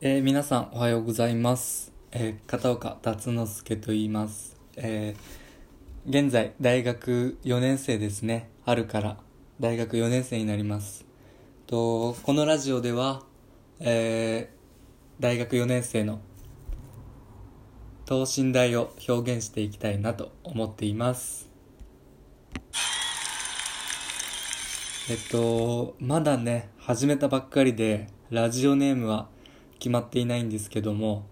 えー皆さんおはようございます。えー片岡達之助と言います。えー現在大学4年生ですね。春から大学4年生になります。とこのラジオでは、え大学4年生の等身大を表現していきたいなと思っています。えっと、まだね、始めたばっかりで、ラジオネームは決まっていないんですけども、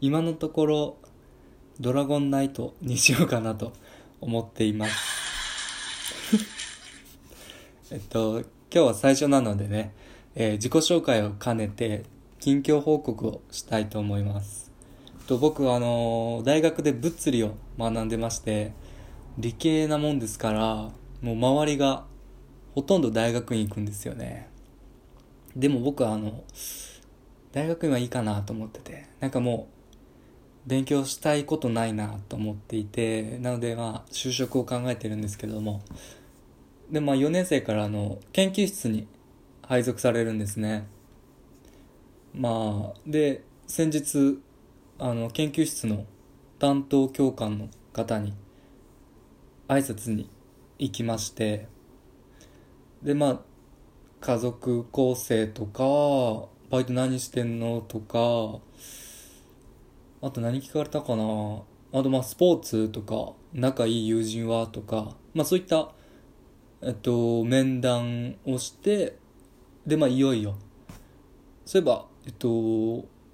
今のところ、ドラゴンナイト にしようかなと思っています。えっと、今日は最初なのでね、えー自己紹介を兼ねて、近況報告をしたいと思います。と僕はあのー大学で物理を学んでまして、理系なもんですから、もう周りがほとんど大学院行くんですよね。でも僕はあの、大学院はいいかなと思ってて、なんかもう、勉強したいことないなと思っていて、なのでまあ、就職を考えてるんですけども、で、まあ4年生からあの、研究室に配属されるんですね。まあ、で、先日、あの、研究室の担当教官の方に、挨拶に行きまして、で、まあ、家族構成とか、バイト何してんの？とか、あと何聞かれたかな？あとまあスポーツとか、仲いい友人は？とか、まあそういった、えっと、面談をして、でまあいよいよ、そういえば、えっと、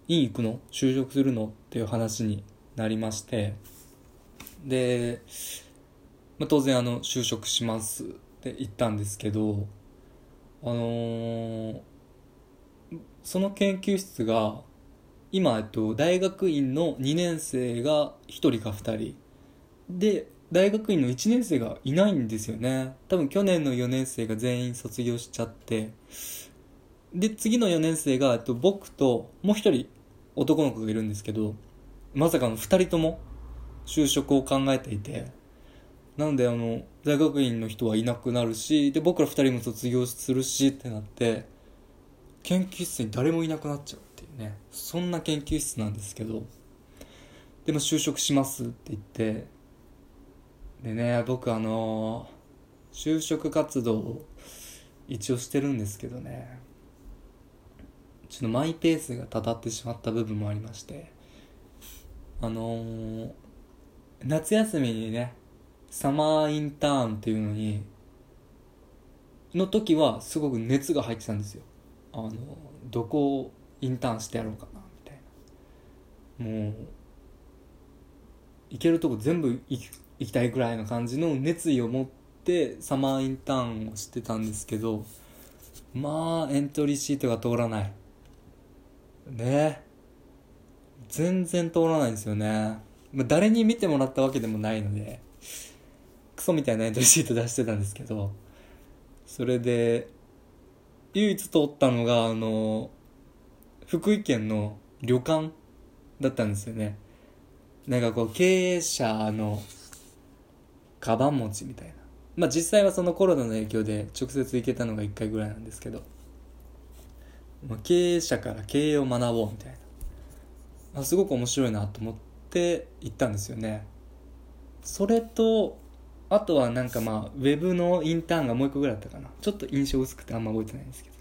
院行くの？就職するの？っていう話になりまして、で、まあ当然あの、就職しますって言ったんですけど、あのーその研究室が今、えっと、大学院の2年生が1人か2人。で大学院の1年生がいないんですよね。多分去年の4年生が全員卒業しちゃって。で次の4年生が、えっと、僕ともう1人男の子がいるんですけどまさかの2人とも就職を考えていて。なのであの大学院の人はいなくなるしで僕ら2人も卒業するしってなって。研究室に誰もいなくなっちゃうっていうね。そんな研究室なんですけど。でも就職しますって言って。でね僕あの就職活動を一応してるんですけどね。ちょっとマイペースがたたってしまった部分もありまして。あのー夏休みにねサマーインターンっていうのにの時はすごく熱が入ってたんですよ。あのどこをインターンしてやろうかなみたいな。もう行けるとこ全部行き行きたいぐらいの感じの熱意を持ってサマーインターンをしてたんですけどまあエントリーシートが通らない。ね全然通らないんですよね、まあ、誰に見てもらったわけでもないのでクソみたいなエントリーシート出してたんですけどそれで唯一通ったのがあの福井県の旅館だったんですよね。なんかこう経営者のカバン持ちみたいな。まあ実際はそのコロナの影響で直接行けたのが1回ぐらいなんですけど、まあ、経営者から経営を学ぼうみたいな。まあすごく面白いなと思って行ったんですよね。それとあとはなんかまあウェブのインターンがもう一個ぐらいあったかな。ちょっと印象薄くてあんま覚えてないんですけど。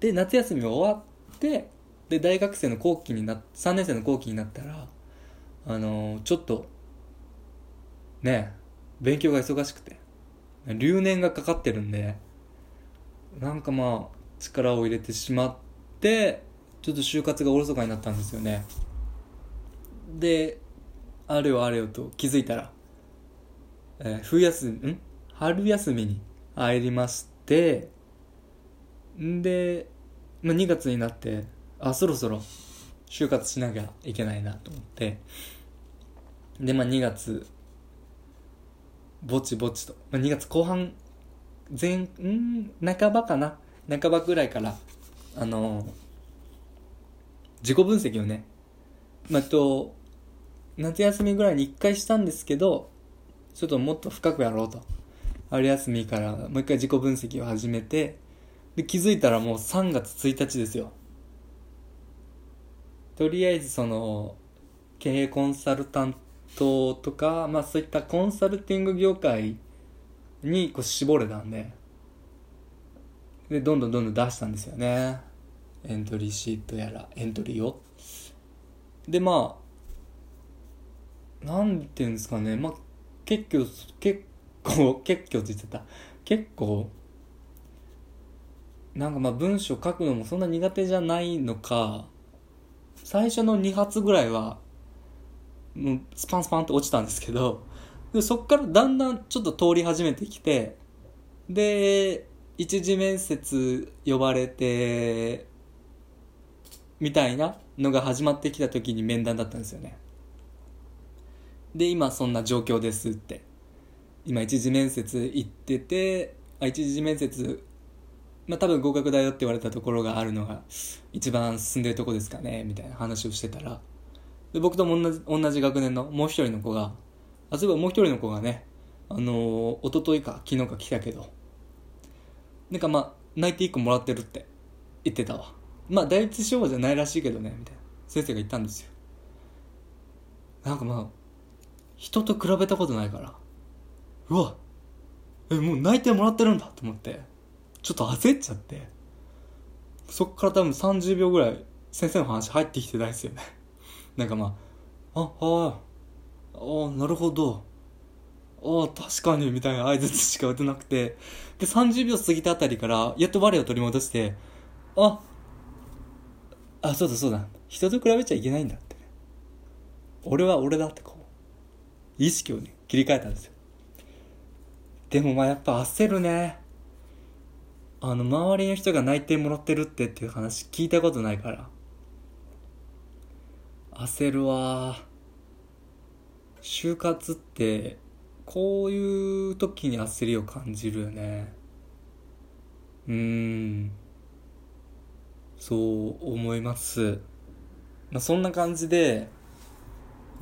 で夏休み終わってで大学生の後期にな3年生の後期になったらあのーちょっとね勉強が忙しくて留年がかかってるんでなんかまあ力を入れてしまってちょっと就活がおろそかになったんですよね。であれよあれよと気づいたらえー冬休み、ん？春休みに入りまして、んで、まあ、2月になって、あ、そろそろ就活しなきゃいけないなと思って、で、まあ、2月、ぼちぼちと、まあ、2月後半、前、ん？半ばかな？半ばぐらいから、あのー自己分析をね、まあ、と、夏休みぐらいに1回したんですけど、ちょっともっと深くやろうと。春休みからもう一回自己分析を始めて、で、気づいたらもう3月1日ですよ。とりあえずその経営コンサルタントとか、まあ、そういったコンサルティング業界にこう絞れたんででどんどんどんどん出したんですよねエントリーシートやらエントリーをでまあなんていうんですかねまあ結構 結構結構って言ってた。結構なんかまあ文章書くのもそんな苦手じゃないのか。最初の2発ぐらいはもうスパンスパンと落ちたんですけど。でそっからだんだんちょっと通り始めてきて。で一次面接呼ばれてみたいなのが始まってきた時に面談だったんですよね。で今そんな状況ですって。今一次面接行っててあ一次面接まあ多分合格だよって言われたところがあるのが一番進んでるとこですかねみたいな話をしてたら。で僕とも同じ同じ学年のもう一人の子があそういえばもう一人の子がねあのー、一昨日か昨日か来たけど。なんかまあ内定1個もらってるって言ってたわ。まあ第一志望じゃないらしいけどねみたいな。先生が言ったんですよ。なんかまあ人と比べたことないから。うわ。えもう内定もらってるんだと思って。ちょっと焦っちゃって。そっから多分30秒ぐらい先生の話入ってきてないですよね。なんかまああああなるほど。ああ確かに。みたいな合図しか打てなくて。で30秒過ぎたあたりからやっと我を取り戻してああそうだそうだ。人と比べちゃいけないんだって。俺は俺だってこう。意識をね切り替えたんですよ。でもまあやっぱ焦るね。あの周りの人が内定もらってるってっていう話聞いたことないから。焦るわ。就活ってこういう時に焦りを感じるよね。うーん。そう思います。まあそんな感じで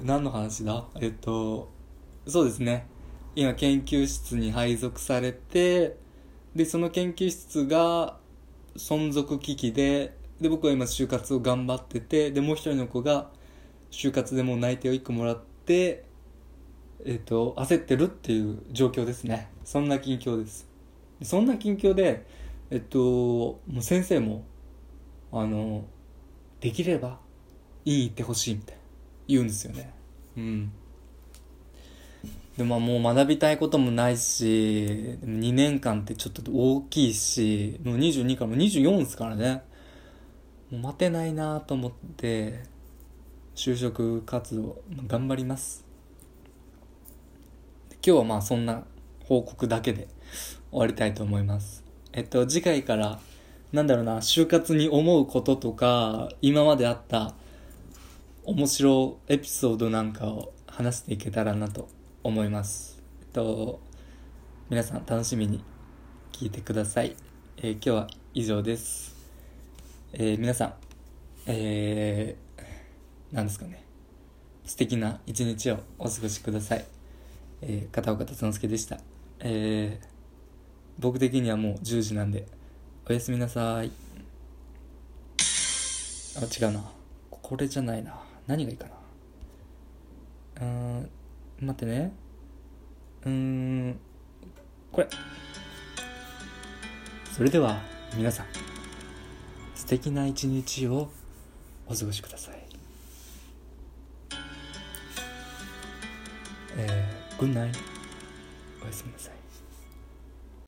何の話だ？えっとそうですね。今研究室に配属されてでその研究室が存続危機でで僕は今就活を頑張っててでもう一人の子が就活でもう内定を1個もらってえっ、と焦ってるっていう状況ですね。そんな近況です。そんな近況でえっともう先生もあのできればいい行ってほしいみたいな。言うんですよね。うん。でももう学びたいこともないし2年間ってちょっと大きいしもう22からもう24ですからね。もう待てないなと思って就職活動頑張ります。今日はまあそんな報告だけで終わりたいと思います。えっと次回からなんだろうな就活に思うこととか今まであった面白エピソードなんかを話していけたらなと思います。えっと、皆さん楽しみに聞いてください。えー、今日は以上です。えー、皆さん、えー、何ですかね。素敵な一日をお過ごしください。えー、片岡達之助でした。えー、僕的にはもう10時なんで、おやすみなさい。あ、違うな。これじゃないな。何がいいかな？うん、待ってね。うんこれ。それでは皆さん素敵な一日をお過ごしください。えー、グッナイおやすみなさい。